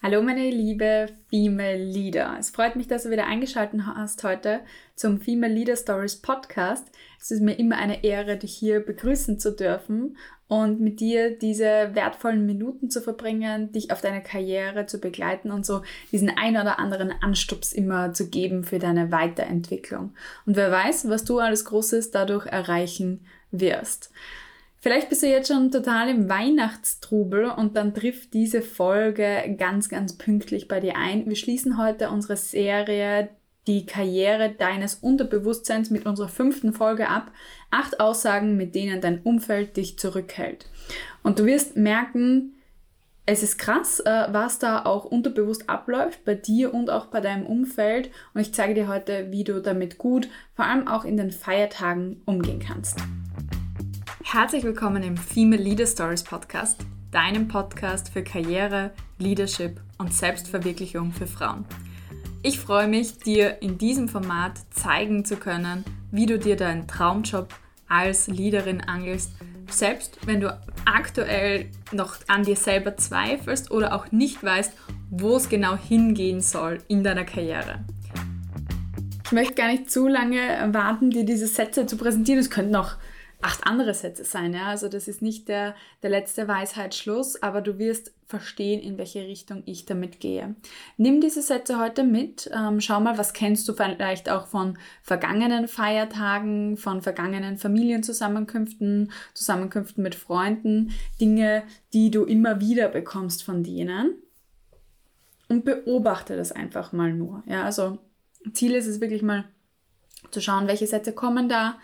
Hallo meine liebe Female Leader. Es freut mich, dass du wieder eingeschaltet hast heute zum Female Leader Stories Podcast. Es ist mir immer eine Ehre, dich hier begrüßen zu dürfen und mit dir diese wertvollen Minuten zu verbringen, dich auf deine Karriere zu begleiten und so diesen ein oder anderen Anstups immer zu geben für deine Weiterentwicklung. Und wer weiß, was du alles Großes dadurch erreichen wirst. Vielleicht bist du jetzt schon total im Weihnachtstrubel und dann trifft diese Folge ganz, ganz pünktlich bei dir ein. Wir schließen heute unsere Serie die Karriere deines Unterbewusstseins mit unserer fünften Folge ab. Acht Aussagen, mit denen dein Umfeld dich zurückhält. Und du wirst merken, es ist krass, äh, was da auch unterbewusst abläuft bei dir und auch bei deinem Umfeld. Und ich zeige dir heute, wie du damit gut, vor allem auch in den Feiertagen, umgehen kannst. Herzlich willkommen im Female Leader Stories Podcast, deinem Podcast für Karriere, Leadership und Selbstverwirklichung für Frauen. Ich freue mich, dir in diesem Format zeigen zu können, wie du dir deinen Traumjob als Leaderin angelst, selbst wenn du aktuell noch an dir selber zweifelst oder auch nicht weißt, wo es genau hingehen soll in deiner Karriere. Ich möchte gar nicht zu lange warten, dir diese Sätze zu präsentieren. Es könnten noch acht andere Sätze sein. Ja? Also das ist nicht der, der letzte Weisheitsschluss, aber du wirst verstehen, in welche Richtung ich damit gehe. Nimm diese Sätze heute mit. Ähm, schau mal, was kennst du vielleicht auch von vergangenen Feiertagen, von vergangenen Familienzusammenkünften, Zusammenkünften mit Freunden, Dinge, die du immer wieder bekommst von denen. Und beobachte das einfach mal nur. Ja, also Ziel ist es wirklich mal zu schauen, welche Sätze kommen da,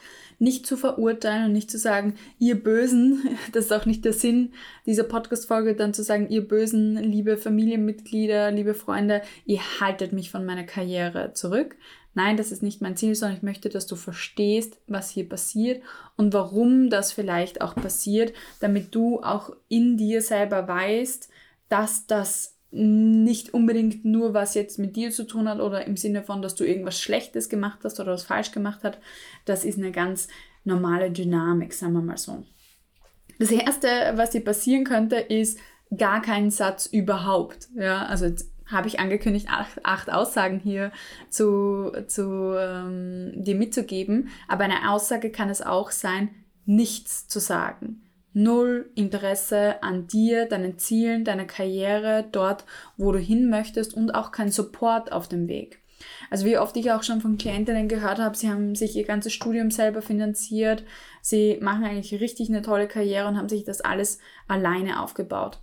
nicht zu verurteilen und nicht zu sagen, ihr Bösen, das ist auch nicht der Sinn dieser Podcast-Folge, dann zu sagen, ihr Bösen, liebe Familienmitglieder, liebe Freunde, ihr haltet mich von meiner Karriere zurück. Nein, das ist nicht mein Ziel, sondern ich möchte, dass du verstehst, was hier passiert und warum das vielleicht auch passiert, damit du auch in dir selber weißt, dass das nicht unbedingt nur was jetzt mit dir zu tun hat oder im Sinne von, dass du irgendwas Schlechtes gemacht hast oder was falsch gemacht hast. Das ist eine ganz normale Dynamik, sagen wir mal so. Das Erste, was dir passieren könnte, ist gar kein Satz überhaupt. Ja, also habe ich angekündigt, acht, acht Aussagen hier zu, zu ähm, dir mitzugeben. Aber eine Aussage kann es auch sein, nichts zu sagen null Interesse an dir, deinen Zielen, deiner Karriere, dort, wo du hin möchtest und auch kein Support auf dem Weg. Also wie oft ich auch schon von Klientinnen gehört habe, sie haben sich ihr ganzes Studium selber finanziert, sie machen eigentlich richtig eine tolle Karriere und haben sich das alles alleine aufgebaut.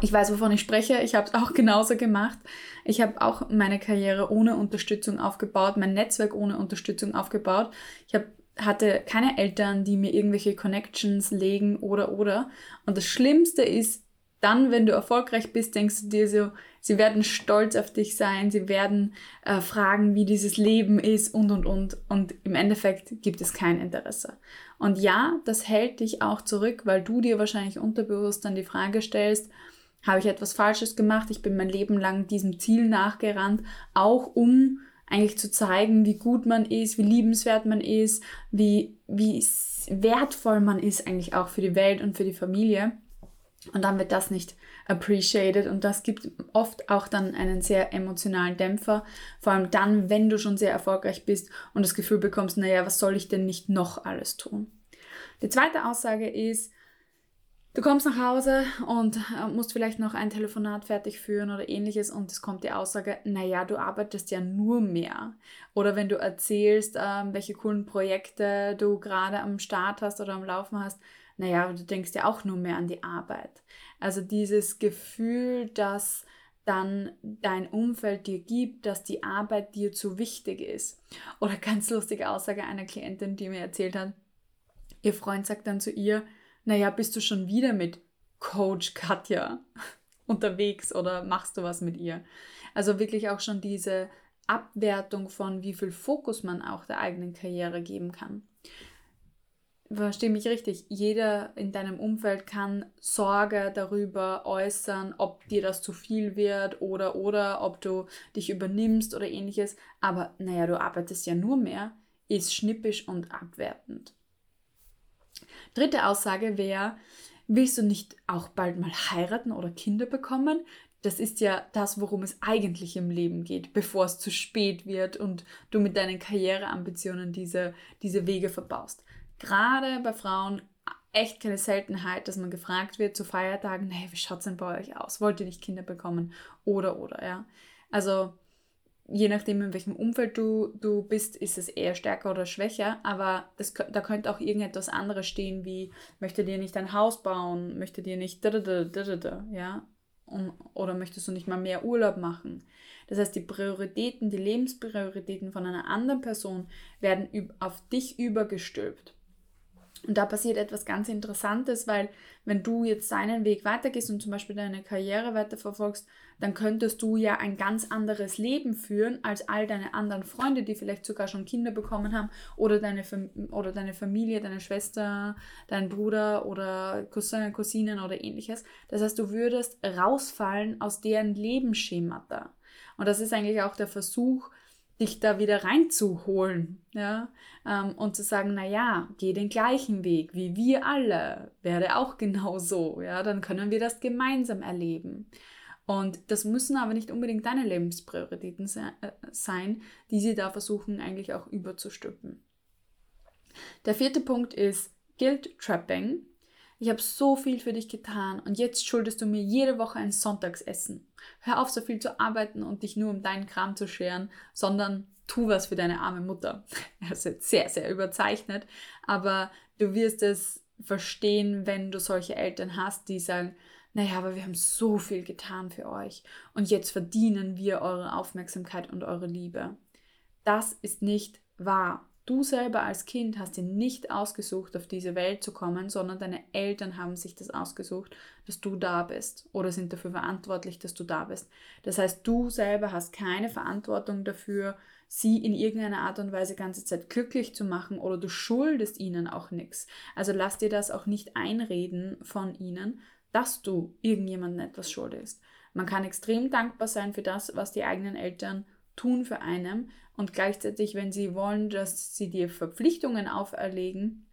Ich weiß, wovon ich spreche. Ich habe es auch genauso gemacht. Ich habe auch meine Karriere ohne Unterstützung aufgebaut, mein Netzwerk ohne Unterstützung aufgebaut. Ich habe hatte keine Eltern, die mir irgendwelche Connections legen oder oder. Und das Schlimmste ist, dann, wenn du erfolgreich bist, denkst du dir so, sie werden stolz auf dich sein, sie werden äh, fragen, wie dieses Leben ist und und und. Und im Endeffekt gibt es kein Interesse. Und ja, das hält dich auch zurück, weil du dir wahrscheinlich unterbewusst dann die Frage stellst, habe ich etwas Falsches gemacht? Ich bin mein Leben lang diesem Ziel nachgerannt, auch um eigentlich zu zeigen, wie gut man ist, wie liebenswert man ist, wie, wie wertvoll man ist eigentlich auch für die Welt und für die Familie. Und dann wird das nicht appreciated und das gibt oft auch dann einen sehr emotionalen Dämpfer, vor allem dann, wenn du schon sehr erfolgreich bist und das Gefühl bekommst, naja, was soll ich denn nicht noch alles tun? Die zweite Aussage ist, Du kommst nach Hause und äh, musst vielleicht noch ein Telefonat fertig führen oder ähnliches und es kommt die Aussage, naja, du arbeitest ja nur mehr. Oder wenn du erzählst, ähm, welche coolen Projekte du gerade am Start hast oder am Laufen hast, naja, du denkst ja auch nur mehr an die Arbeit. Also dieses Gefühl, dass dann dein Umfeld dir gibt, dass die Arbeit dir zu wichtig ist. Oder ganz lustige Aussage einer Klientin, die mir erzählt hat, ihr Freund sagt dann zu ihr, naja, bist du schon wieder mit Coach Katja unterwegs oder machst du was mit ihr? Also wirklich auch schon diese Abwertung von, wie viel Fokus man auch der eigenen Karriere geben kann. Verstehe mich richtig, jeder in deinem Umfeld kann Sorge darüber äußern, ob dir das zu viel wird oder oder ob du dich übernimmst oder ähnliches. Aber naja, du arbeitest ja nur mehr, ist schnippisch und abwertend. Dritte Aussage wäre, willst du nicht auch bald mal heiraten oder Kinder bekommen? das ist ja das, worum es eigentlich im Leben geht, bevor es zu spät wird und du mit deinen Karriereambitionen diese, diese Wege verbaust. Gerade bei Frauen echt keine Seltenheit, dass man gefragt wird zu Feiertagen, hey, wie schaut es denn bei euch aus? Wollt ihr nicht Kinder bekommen? Oder, oder, ja. Also, je nachdem, in welchem Umfeld du, du bist, ist es eher stärker oder schwächer, aber das, da könnte auch irgendetwas anderes stehen, wie, möchtet ihr nicht ein Haus bauen? Möchtet ihr nicht, ja? Und, oder möchtest du nicht mal mehr Urlaub machen? Das heißt, die Prioritäten, die Lebensprioritäten von einer anderen Person werden auf dich übergestülpt. Und da passiert etwas ganz Interessantes, weil wenn du jetzt seinen Weg weitergehst und zum Beispiel deine Karriere weiterverfolgst, dann könntest du ja ein ganz anderes Leben führen als all deine anderen Freunde, die vielleicht sogar schon Kinder bekommen haben oder deine, oder deine Familie, deine Schwester, dein Bruder oder Cousin, Cousinen oder ähnliches. Das heißt, du würdest rausfallen aus deren Lebensschemata. Und das ist eigentlich auch der Versuch, dich da wieder reinzuholen, ja, ähm, und zu sagen, na ja, geh den gleichen Weg wie wir alle, werde auch genau so, ja, dann können wir das gemeinsam erleben. Und das müssen aber nicht unbedingt deine Lebensprioritäten äh, sein, die sie da versuchen eigentlich auch überzustülpen. Der vierte Punkt ist Guilt Trapping ich habe so viel für dich getan und jetzt schuldest du mir jede Woche ein Sonntagsessen. Hör auf, so viel zu arbeiten und dich nur um deinen Kram zu scheren, sondern tu was für deine arme Mutter. Das ist jetzt sehr, sehr überzeichnet, aber du wirst es verstehen, wenn du solche Eltern hast, die sagen, naja, aber wir haben so viel getan für euch und jetzt verdienen wir eure Aufmerksamkeit und eure Liebe. Das ist nicht wahr. Du selber als Kind hast dir nicht ausgesucht, auf diese Welt zu kommen, sondern deine Eltern haben sich das ausgesucht, dass du da bist oder sind dafür verantwortlich, dass du da bist. Das heißt, du selber hast keine Verantwortung dafür, sie in irgendeiner Art und Weise ganze Zeit glücklich zu machen oder du schuldest ihnen auch nichts. Also lass dir das auch nicht einreden von ihnen, dass du irgendjemandem etwas schuldest. Man kann extrem dankbar sein für das, was die eigenen Eltern tun für einen und gleichzeitig, wenn sie wollen, dass sie dir Verpflichtungen auferlegen,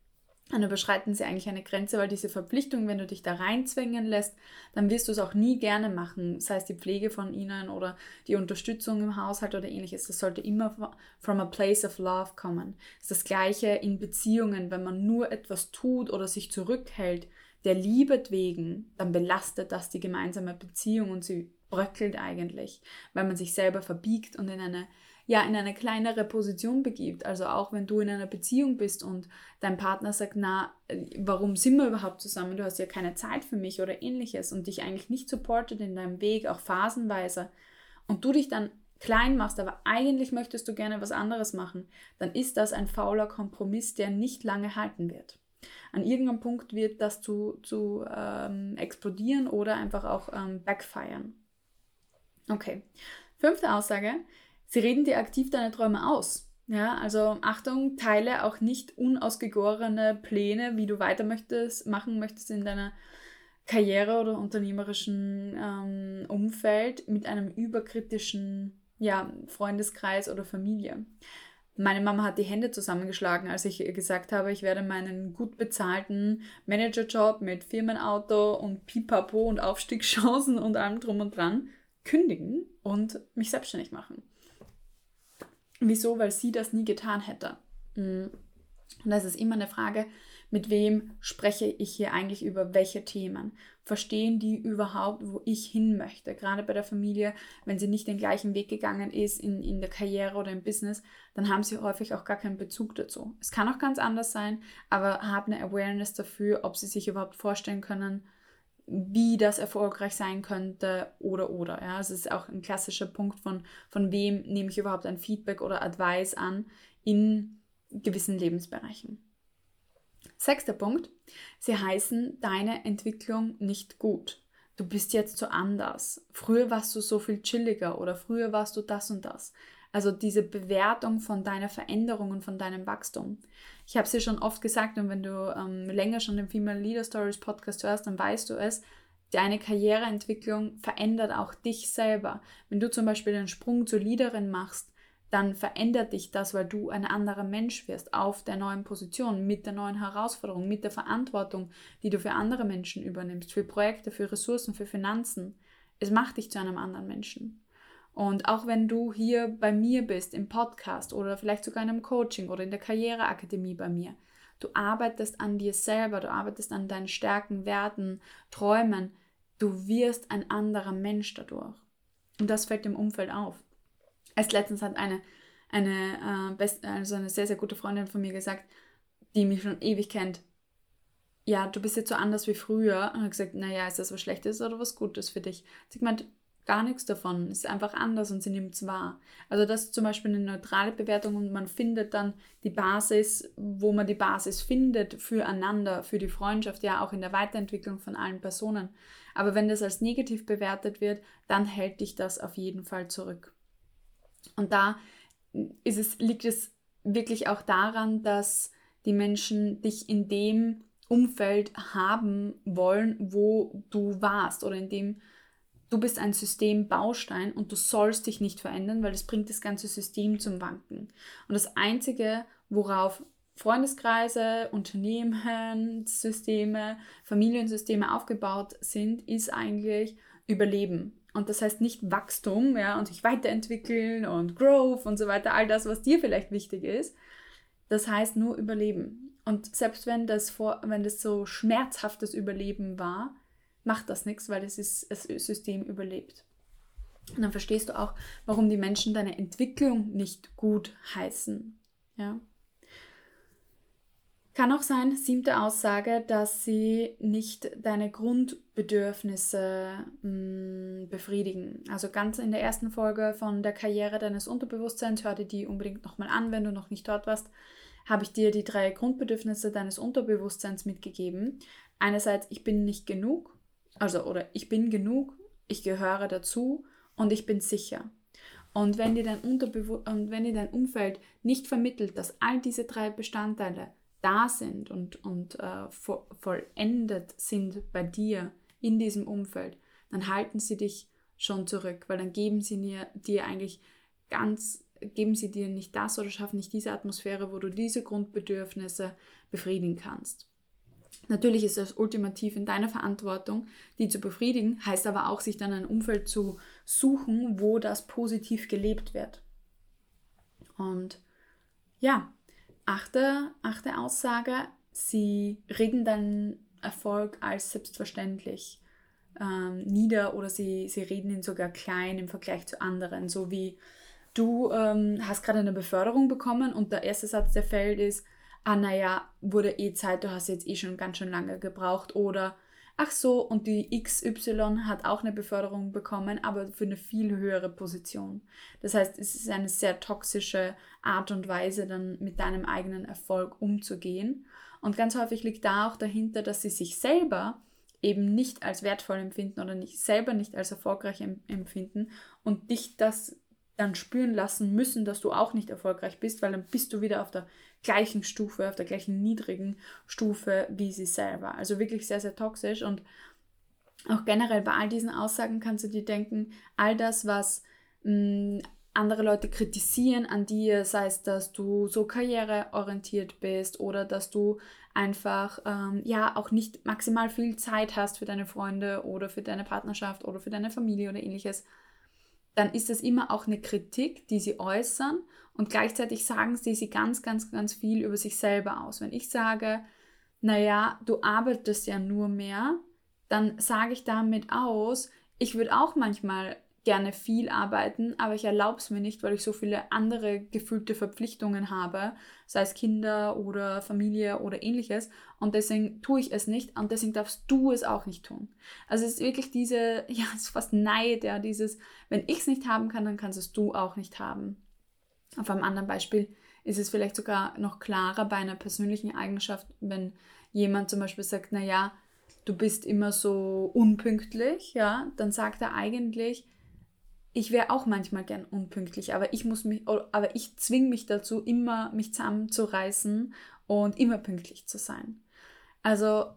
dann überschreiten sie eigentlich eine Grenze, weil diese Verpflichtung, wenn du dich da reinzwängen lässt, dann wirst du es auch nie gerne machen, sei es die Pflege von ihnen oder die Unterstützung im Haushalt oder ähnliches. Das sollte immer from a place of love kommen. Das ist das Gleiche in Beziehungen, wenn man nur etwas tut oder sich zurückhält, der Liebe wegen, dann belastet das die gemeinsame Beziehung und sie bröckelt eigentlich, weil man sich selber verbiegt und in eine ja in eine kleinere Position begibt. Also auch wenn du in einer Beziehung bist und dein Partner sagt, na, warum sind wir überhaupt zusammen? Du hast ja keine Zeit für mich oder ähnliches und dich eigentlich nicht supportet in deinem Weg, auch phasenweise und du dich dann klein machst, aber eigentlich möchtest du gerne was anderes machen, dann ist das ein fauler Kompromiss, der nicht lange halten wird. An irgendeinem Punkt wird das zu, zu ähm, explodieren oder einfach auch ähm, backfiren. Okay. Fünfte Aussage. Sie reden dir aktiv deine Träume aus. Ja, also Achtung, teile auch nicht unausgegorene Pläne, wie du weiter möchtest, machen möchtest in deiner Karriere oder unternehmerischen ähm, Umfeld mit einem überkritischen ja, Freundeskreis oder Familie. Meine Mama hat die Hände zusammengeschlagen, als ich ihr gesagt habe, ich werde meinen gut bezahlten Managerjob mit Firmenauto und Pipapo und Aufstiegschancen und allem drum und dran kündigen und mich selbstständig machen. Wieso? Weil sie das nie getan hätte. Mm. Und das ist immer eine Frage, mit wem spreche ich hier eigentlich über welche Themen? Verstehen die überhaupt, wo ich hin möchte? Gerade bei der Familie, wenn sie nicht den gleichen Weg gegangen ist in, in der Karriere oder im Business, dann haben sie häufig auch gar keinen Bezug dazu. Es kann auch ganz anders sein, aber haben eine Awareness dafür, ob sie sich überhaupt vorstellen können, wie das erfolgreich sein könnte oder oder. Ja, es ist auch ein klassischer Punkt von, von wem nehme ich überhaupt ein Feedback oder Advice an in gewissen Lebensbereichen. Sechster Punkt. Sie heißen deine Entwicklung nicht gut. Du bist jetzt so anders. Früher warst du so viel chilliger oder früher warst du das und das. Also diese Bewertung von deiner Veränderung und von deinem Wachstum. Ich habe es dir schon oft gesagt und wenn du ähm, länger schon den Female Leader Stories Podcast hörst, dann weißt du es. Deine Karriereentwicklung verändert auch dich selber. Wenn du zum Beispiel einen Sprung zur Leaderin machst, dann verändert dich das, weil du ein anderer Mensch wirst auf der neuen Position, mit der neuen Herausforderung, mit der Verantwortung, die du für andere Menschen übernimmst, für Projekte, für Ressourcen, für Finanzen. Es macht dich zu einem anderen Menschen. Und auch wenn du hier bei mir bist, im Podcast oder vielleicht sogar in einem Coaching oder in der Karriereakademie bei mir, du arbeitest an dir selber, du arbeitest an deinen Stärken, Werten, Träumen, du wirst ein anderer Mensch dadurch. Und das fällt dem Umfeld auf. Erst letztens hat eine, eine, äh, best, also eine sehr, sehr gute Freundin von mir gesagt, die mich schon ewig kennt, ja, du bist jetzt so anders wie früher. Und hat gesagt, naja, ist das was Schlechtes oder was Gutes für dich? Sie meint, gar nichts davon. Es ist einfach anders und sie nimmt es wahr. Also das ist zum Beispiel eine neutrale Bewertung und man findet dann die Basis, wo man die Basis findet füreinander, für die Freundschaft, ja auch in der Weiterentwicklung von allen Personen. Aber wenn das als negativ bewertet wird, dann hält dich das auf jeden Fall zurück. Und da ist es, liegt es wirklich auch daran, dass die Menschen dich in dem Umfeld haben wollen, wo du warst oder in dem du bist ein Systembaustein und du sollst dich nicht verändern, weil das bringt das ganze System zum Wanken. Und das Einzige, worauf Freundeskreise, Unternehmen, Systeme, Familiensysteme aufgebaut sind, ist eigentlich Überleben. Und das heißt nicht Wachstum, ja, und sich weiterentwickeln und Growth und so weiter, all das, was dir vielleicht wichtig ist. Das heißt nur Überleben. Und selbst wenn das, vor, wenn das so schmerzhaftes Überleben war, macht das nichts, weil es ist, das System überlebt. Und dann verstehst du auch, warum die Menschen deine Entwicklung nicht gut heißen. Ja. Kann auch sein, siebte Aussage, dass sie nicht deine Grundbedürfnisse mh, mm, befriedigen. Also ganz in der ersten Folge von der Karriere deines Unterbewusstseins, hör dir die unbedingt nochmal an, wenn du noch nicht dort warst, habe ich dir die drei Grundbedürfnisse deines Unterbewusstseins mitgegeben. Einerseits, ich bin nicht genug, also oder ich bin genug, ich gehöre dazu und ich bin sicher. Und wenn dir dein, Unterbewu und wenn dir dein Umfeld nicht vermittelt, dass all diese drei Bestandteile da sind und, und äh, vo vollendet sind bei dir in diesem Umfeld, dann halten sie dich schon zurück, weil dann geben sie dir, dir eigentlich ganz, geben sie dir nicht das oder schaffen nicht diese Atmosphäre, wo du diese Grundbedürfnisse befriedigen kannst. Natürlich ist es ultimativ in deiner Verantwortung, die zu befriedigen, heißt aber auch, sich dann ein Umfeld zu suchen, wo das positiv gelebt wird. Und ja, achte, achte Aussage, sie reden deinen Erfolg als selbstverständlich ähm, nieder oder sie, sie reden ihn sogar klein im Vergleich zu anderen, so wie du ähm, hast gerade eine Beförderung bekommen und der erste Satz, der fällt, ist, ah naja, wurde eh Zeit, du hast jetzt eh schon ganz schön lange gebraucht oder ach so, und die XY hat auch eine Beförderung bekommen, aber für eine viel höhere Position. Das heißt, es ist eine sehr toxische Art und Weise, dann mit deinem eigenen Erfolg umzugehen. Und ganz häufig liegt da auch dahinter, dass sie sich selber eben nicht als wertvoll empfinden oder nicht selber nicht als erfolgreich empfinden und dich das dann spüren lassen müssen, dass du auch nicht erfolgreich bist, weil dann bist du wieder auf der gleichen Stufe, auf der gleichen niedrigen Stufe wie sie selber. Also wirklich sehr, sehr toxisch und auch generell bei all diesen Aussagen kannst du dir denken, all das, was mh, mm, andere Leute kritisieren an dir, sei es, dass du so karriereorientiert bist oder dass du einfach ähm, ja auch nicht maximal viel Zeit hast für deine Freunde oder für deine Partnerschaft oder für deine Familie oder ähnliches, dann ist das immer auch eine Kritik, die sie äußern und gleichzeitig sagen sie sie ganz, ganz, ganz viel über sich selber aus. Wenn ich sage, naja, du arbeitest ja nur mehr, dann sage ich damit aus, ich würde auch manchmal gerne viel arbeiten, aber ich erlaube es mir nicht, weil ich so viele andere gefühlte Verpflichtungen habe, sei es Kinder oder Familie oder ähnliches. Und deswegen tue ich es nicht und deswegen darfst du es auch nicht tun. Also es ist wirklich diese, ja, es ist fast Neid, ja, dieses, wenn ich es nicht haben kann, dann kannst es du auch nicht haben. Auf einem anderen Beispiel ist es vielleicht sogar noch klarer bei einer persönlichen Eigenschaft, wenn jemand zum Beispiel sagt, na ja, du bist immer so unpünktlich, ja, dann sagt er eigentlich, ich wäre auch manchmal gern unpünktlich, aber ich muss mich, aber ich zwinge mich dazu, immer mich zusammenzureißen und immer pünktlich zu sein. Also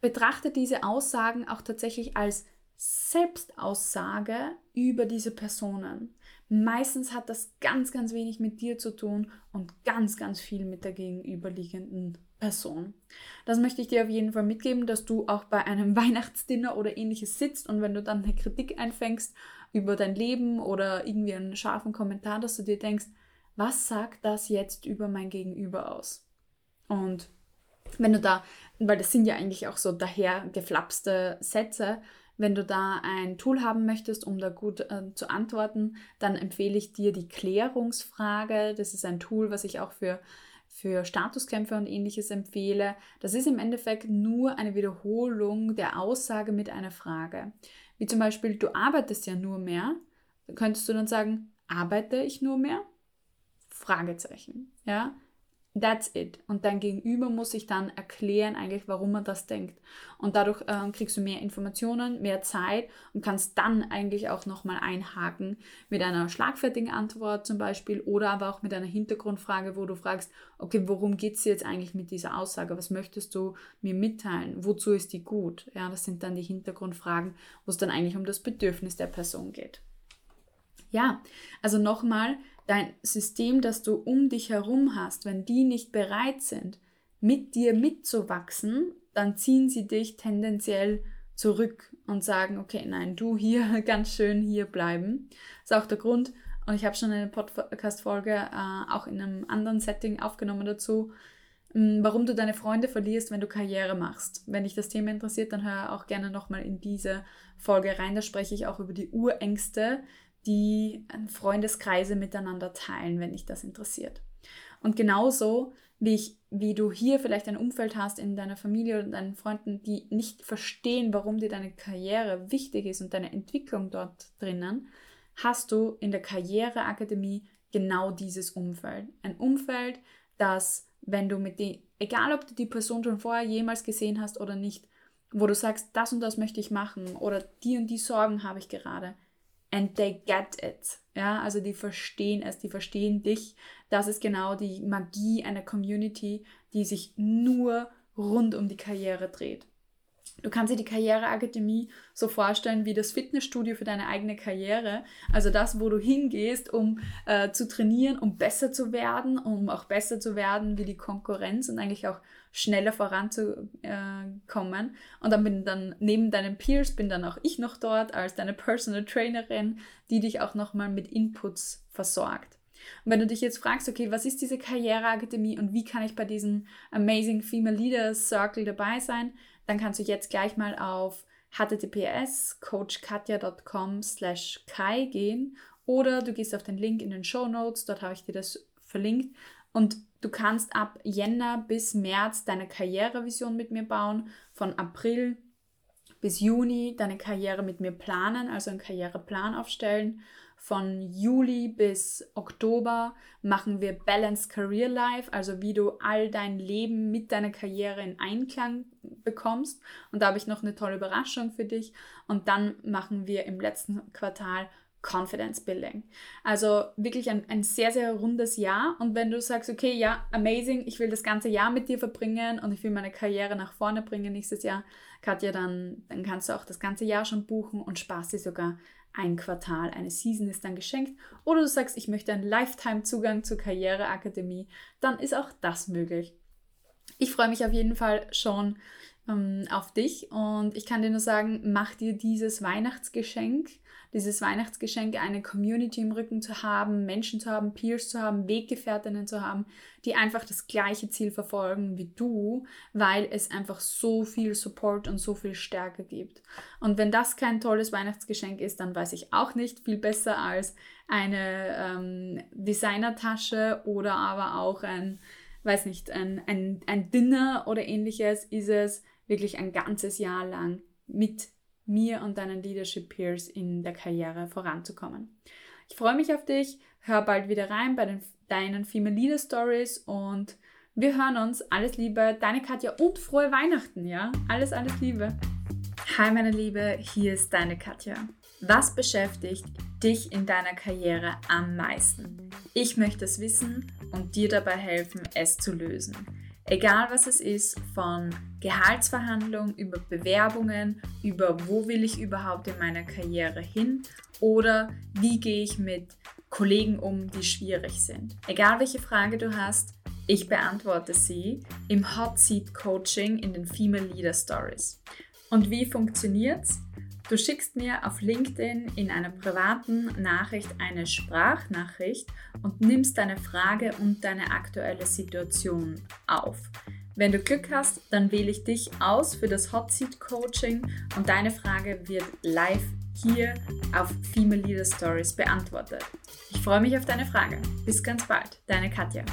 betrachte diese Aussagen auch tatsächlich als Selbstaussage über diese Personen. Meistens hat das ganz, ganz wenig mit dir zu tun und ganz, ganz viel mit der gegenüberliegenden Person. Das möchte ich dir auf jeden Fall mitgeben, dass du auch bei einem Weihnachtsdinner oder ähnliches sitzt und wenn du dann eine Kritik einfängst über dein Leben oder irgendwie einen scharfen Kommentar, dass du dir denkst, was sagt das jetzt über mein Gegenüber aus? Und wenn du da, weil das sind ja eigentlich auch so daher geflapste Sätze, wenn du da ein Tool haben möchtest, um da gut äh, zu antworten, dann empfehle ich dir die Klärungsfrage. Das ist ein Tool, was ich auch für, für Statuskämpfe und ähnliches empfehle. Das ist im Endeffekt nur eine Wiederholung der Aussage mit einer Frage. Wie zum Beispiel, du arbeitest ja nur mehr. Könntest du dann sagen, arbeite ich nur mehr? Fragezeichen. Ja, That's it. Und dein Gegenüber muss sich dann erklären, eigentlich, warum man das denkt. Und dadurch äh, kriegst du mehr Informationen, mehr Zeit und kannst dann eigentlich auch nochmal einhaken mit einer schlagfertigen Antwort zum Beispiel oder aber auch mit einer Hintergrundfrage, wo du fragst, okay, worum geht es jetzt eigentlich mit dieser Aussage? Was möchtest du mir mitteilen? Wozu ist die gut? Ja, das sind dann die Hintergrundfragen, wo es dann eigentlich um das Bedürfnis der Person geht. Ja, also nochmal, dein System, das du um dich herum hast, wenn die nicht bereit sind, mit dir mitzuwachsen, dann ziehen sie dich tendenziell zurück und sagen, okay, nein, du hier ganz schön hier bleiben. Das ist auch der Grund, und ich habe schon eine Podcast-Folge äh, auch in einem anderen Setting aufgenommen dazu, mh, warum du deine Freunde verlierst, wenn du Karriere machst. Wenn dich das Thema interessiert, dann hör auch gerne nochmal in diese Folge rein. Da spreche ich auch über die Urängste, die Freundeskreise miteinander teilen, wenn dich das interessiert. Und genauso wie, ich, wie du hier vielleicht ein Umfeld hast in deiner Familie oder deinen Freunden, die nicht verstehen, warum dir deine Karriere wichtig ist und deine Entwicklung dort drinnen, hast du in der Karriereakademie genau dieses Umfeld. Ein Umfeld, das, wenn du mit dem, egal ob du die Person schon vorher jemals gesehen hast oder nicht, wo du sagst, das und das möchte ich machen oder die und die Sorgen habe ich gerade, and they get it. Ja, also die verstehen es, die verstehen dich. Das ist genau die Magie einer Community, die sich nur rund um die Karriere dreht. Du kannst dir die Karriereakademie so vorstellen wie das Fitnessstudio für deine eigene Karriere. Also das, wo du hingehst, um äh, zu trainieren, um besser zu werden, um auch besser zu werden wie die Konkurrenz und eigentlich auch schneller voranzukommen. Und dann bin dann neben deinen Peers bin dann auch ich noch dort als deine Personal Trainerin, die dich auch nochmal mit Inputs versorgt. Und wenn du dich jetzt fragst, okay, was ist diese Karriereakademie und wie kann ich bei diesem Amazing Female Leaders Circle dabei sein, dann kannst du jetzt gleich mal auf https coachkatja.com slash kai gehen oder du gehst auf den Link in den Show Notes, dort habe ich dir das verlinkt. Und du kannst ab Jänner bis März deine Karrierevision mit mir bauen, von April bis Juni deine Karriere mit mir planen, also einen Karriereplan aufstellen von Juli bis Oktober machen wir Balanced Career Life, also wie du all dein Leben mit deiner Karriere in Einklang bekommst. Und da habe ich noch eine tolle Überraschung für dich. Und dann machen wir im letzten Quartal Confidence Building. Also wirklich ein, ein sehr, sehr rundes Jahr. Und wenn du sagst, okay, ja, amazing, ich will das ganze Jahr mit dir verbringen und ich will meine Karriere nach vorne bringen nächstes Jahr, Katja, dann, dann kannst du auch das ganze Jahr schon buchen und sparst dir sogar ein Quartal, eine Season ist dann geschenkt. Oder du sagst, ich möchte einen Lifetime-Zugang zur Karriereakademie, dann ist auch das möglich. Ich freue mich auf jeden Fall schon ähm, auf dich und ich kann dir nur sagen, mach dir dieses Weihnachtsgeschenk dieses Weihnachtsgeschenk, eine Community im Rücken zu haben, Menschen zu haben, Peers zu haben, Weggefährtinnen zu haben, die einfach das gleiche Ziel verfolgen wie du, weil es einfach so viel Support und so viel Stärke gibt. Und wenn das kein tolles Weihnachtsgeschenk ist, dann weiß ich auch nicht viel besser als eine ähm, Designertasche oder aber auch ein, weiß nicht, ein, ein, ein Dinner oder ähnliches, ist es wirklich ein ganzes Jahr lang mit mir und deinen Leadership Peers in der Karriere voranzukommen. Ich freue mich auf dich, hör bald wieder rein bei den, deinen Female Leader Stories und wir hören uns. Alles Liebe, deine Katja und frohe Weihnachten, ja? Alles, alles Liebe. Hi meine Liebe, hier ist deine Katja. Was beschäftigt dich in deiner Karriere am meisten? Ich möchte es wissen und dir dabei helfen, es zu lösen. Egal was es ist, von Gehaltsverhandlungen über Bewerbungen, über wo will ich überhaupt in meiner Karriere hin oder wie gehe ich mit Kollegen um, die schwierig sind. Egal welche Frage du hast, ich beantworte sie im Hot Seat Coaching in den Female Leader Stories. Und wie funktioniert's? Du schickst mir auf LinkedIn in einer privaten Nachricht eine Sprachnachricht und nimmst deine Frage und deine aktuelle Situation auf. Wenn du Glück hast, dann wähle ich dich aus für das Hot Seat Coaching und deine Frage wird live hier auf Female Leader Stories beantwortet. Ich freue mich auf deine Frage. Bis ganz bald, deine Katja.